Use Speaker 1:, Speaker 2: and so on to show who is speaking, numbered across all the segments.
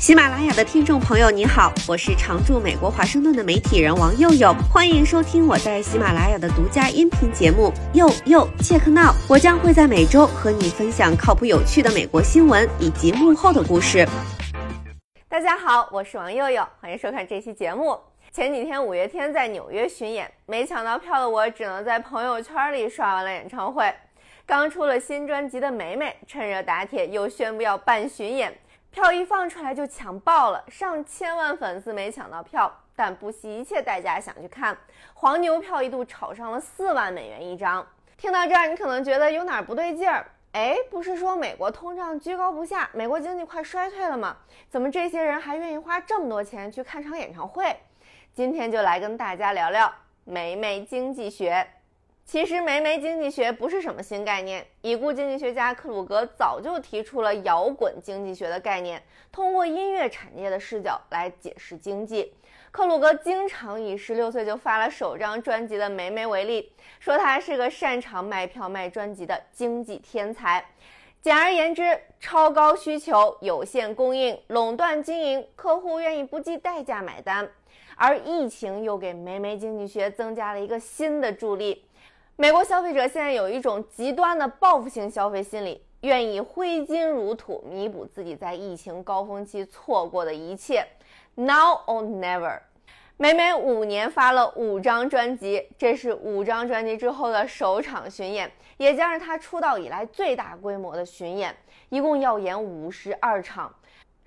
Speaker 1: 喜马拉雅的听众朋友，你好，我是常驻美国华盛顿的媒体人王佑佑，欢迎收听我在喜马拉雅的独家音频节目《佑佑 Check Now》。我将会在每周和你分享靠谱有趣的美国新闻以及幕后的故事。
Speaker 2: 大家好，我是王佑佑，欢迎收看这期节目。前几天五月天在纽约巡演，没抢到票的我只能在朋友圈里刷完了演唱会。刚出了新专辑的梅梅趁热打铁，又宣布要办巡演。票一放出来就抢爆了，上千万粉丝没抢到票，但不惜一切代价想去看。黄牛票一度炒上了四万美元一张。听到这儿，你可能觉得有哪儿不对劲儿？哎，不是说美国通胀居高不下，美国经济快衰退了吗？怎么这些人还愿意花这么多钱去看场演唱会？今天就来跟大家聊聊美美经济学。其实，梅梅经济学不是什么新概念。已故经济学家克鲁格早就提出了摇滚经济学的概念，通过音乐产业的视角来解释经济。克鲁格经常以十六岁就发了首张专辑的梅梅为例，说她是个擅长卖票卖专辑的经济天才。简而言之，超高需求、有限供应、垄断经营，客户愿意不计代价买单。而疫情又给梅梅经济学增加了一个新的助力。美国消费者现在有一种极端的报复性消费心理，愿意挥金如土弥补自己在疫情高峰期错过的一切。Now or never。梅梅五年发了五张专辑，这是五张专辑之后的首场巡演，也将是他出道以来最大规模的巡演，一共要演五十二场。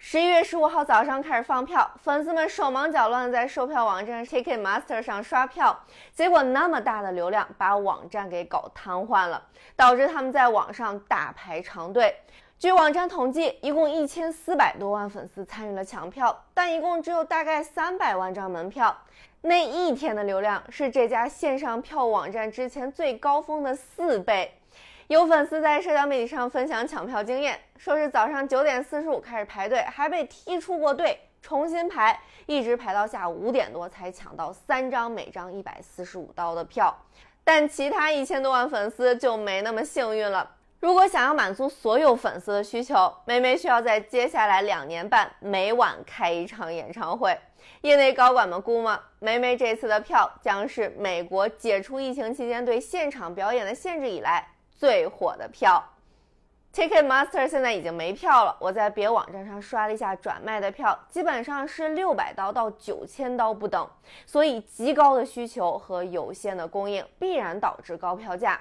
Speaker 2: 十一月十五号早上开始放票，粉丝们手忙脚乱在售票网站 Ticketmaster 上刷票，结果那么大的流量把网站给搞瘫痪了，导致他们在网上大排长队。据网站统计，一共一千四百多万粉丝参与了抢票，但一共只有大概三百万张门票。那一天的流量是这家线上票网站之前最高峰的四倍。有粉丝在社交媒体上分享抢票经验，说是早上九点四十五开始排队，还被踢出过队，重新排，一直排到下午五点多才抢到三张每张一百四十五刀的票。但其他一千多万粉丝就没那么幸运了。如果想要满足所有粉丝的需求，梅梅需要在接下来两年半每晚开一场演唱会。业内高管们估摸，梅梅这次的票将是美国解除疫情期间对现场表演的限制以来。最火的票，Ticketmaster 现在已经没票了。我在别网站上刷了一下转卖的票，基本上是六百刀到九千刀不等。所以极高的需求和有限的供应必然导致高票价。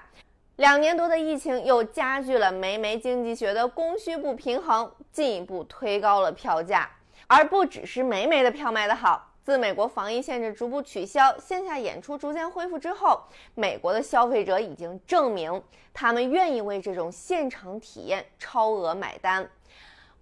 Speaker 2: 两年多的疫情又加剧了梅梅经济学的供需不平衡，进一步推高了票价。而不只是梅梅的票卖得好。自美国防疫限制逐步取消，线下演出逐渐恢复之后，美国的消费者已经证明他们愿意为这种现场体验超额买单。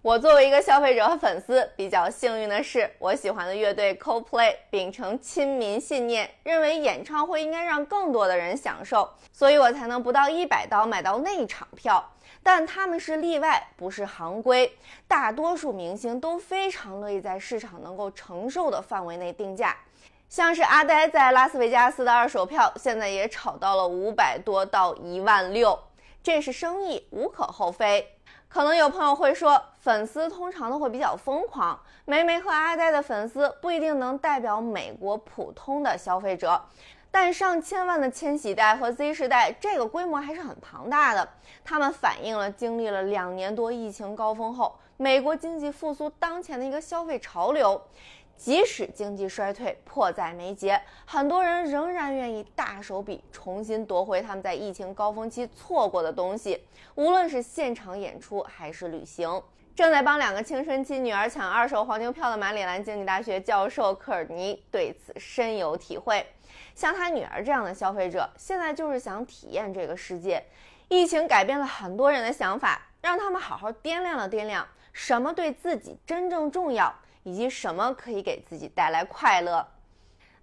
Speaker 2: 我作为一个消费者和粉丝，比较幸运的是，我喜欢的乐队 Coldplay 秉承亲民信念，认为演唱会应该让更多的人享受，所以我才能不到一百刀买到那场票。但他们是例外，不是行规。大多数明星都非常乐意在市场能够承受的范围内定价，像是阿呆在拉斯维加斯的二手票，现在也炒到了五百多到一万六，这是生意，无可厚非。可能有朋友会说，粉丝通常都会比较疯狂，梅梅和阿呆的粉丝不一定能代表美国普通的消费者。但上千万的千禧代和 Z 世代，这个规模还是很庞大的。他们反映了经历了两年多疫情高峰后，美国经济复苏当前的一个消费潮流。即使经济衰退迫在眉睫，很多人仍然愿意大手笔重新夺回他们在疫情高峰期错过的东西，无论是现场演出还是旅行。正在帮两个青春期女儿抢二手黄牛票的马里兰经济大学教授科尔尼对此深有体会。像他女儿这样的消费者，现在就是想体验这个世界。疫情改变了很多人的想法，让他们好好掂量了掂量，什么对自己真正重要，以及什么可以给自己带来快乐。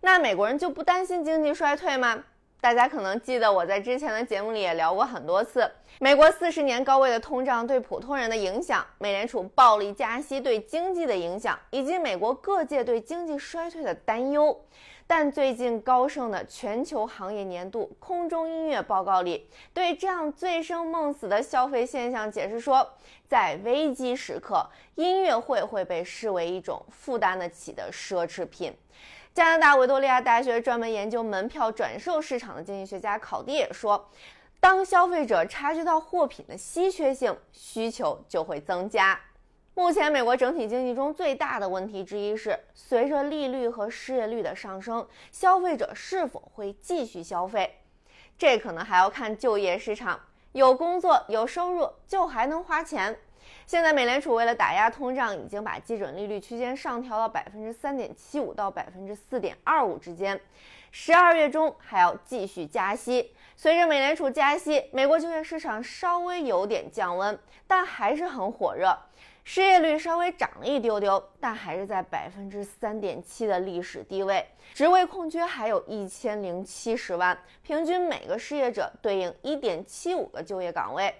Speaker 2: 那美国人就不担心经济衰退吗？大家可能记得我在之前的节目里也聊过很多次，美国四十年高位的通胀对普通人的影响，美联储暴力加息对经济的影响，以及美国各界对经济衰退的担忧。但最近高盛的全球行业年度空中音乐报告里，对这样醉生梦死的消费现象解释说，在危机时刻，音乐会会被视为一种负担得起的奢侈品。加拿大维多利亚大学专门研究门票转售市场的经济学家考蒂也说，当消费者察觉到货品的稀缺性，需求就会增加。目前，美国整体经济中最大的问题之一是，随着利率和失业率的上升，消费者是否会继续消费？这可能还要看就业市场。有工作、有收入，就还能花钱。现在，美联储为了打压通胀，已经把基准利率区间上调到百分之三点七五到百分之四点二五之间。十二月中还要继续加息。随着美联储加息，美国就业市场稍微有点降温，但还是很火热。失业率稍微涨了一丢丢，但还是在百分之三点七的历史低位。职位空缺还有一千零七十万，平均每个失业者对应一点七五个就业岗位。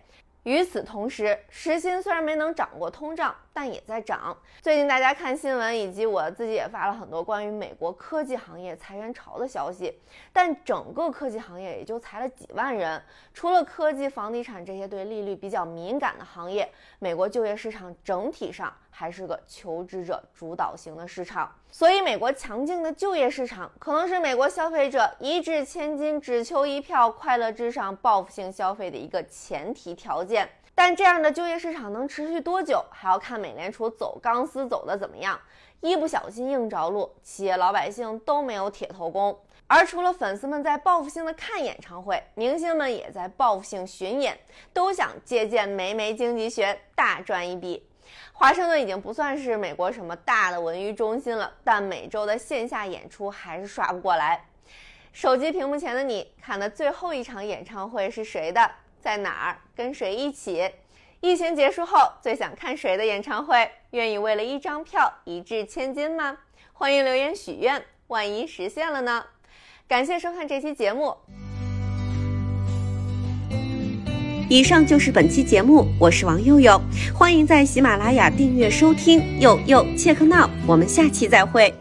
Speaker 2: 与此同时，时薪虽然没能涨过通胀，但也在涨。最近大家看新闻，以及我自己也发了很多关于美国科技行业裁员潮的消息。但整个科技行业也就裁了几万人。除了科技、房地产这些对利率比较敏感的行业，美国就业市场整体上还是个求职者主导型的市场。所以，美国强劲的就业市场可能是美国消费者一掷千金、只求一票、快乐至上、报复性消费的一个前提条件。但这样的就业市场能持续多久，还要看美联储走钢丝走的怎么样。一不小心硬着陆，企业老百姓都没有铁头功。而除了粉丝们在报复性的看演唱会，明星们也在报复性巡演，都想借鉴梅梅经济学大赚一笔。华盛顿已经不算是美国什么大的文娱中心了，但每周的线下演出还是刷不过来。手机屏幕前的你，看的最后一场演唱会是谁的？在哪儿跟谁一起？疫情结束后最想看谁的演唱会？愿意为了一张票一掷千金吗？欢迎留言许愿，万一实现了呢？感谢收看这期节目。
Speaker 1: 以上就是本期节目，我是王佑佑，欢迎在喜马拉雅订阅收听。佑佑切克闹，我们下期再会。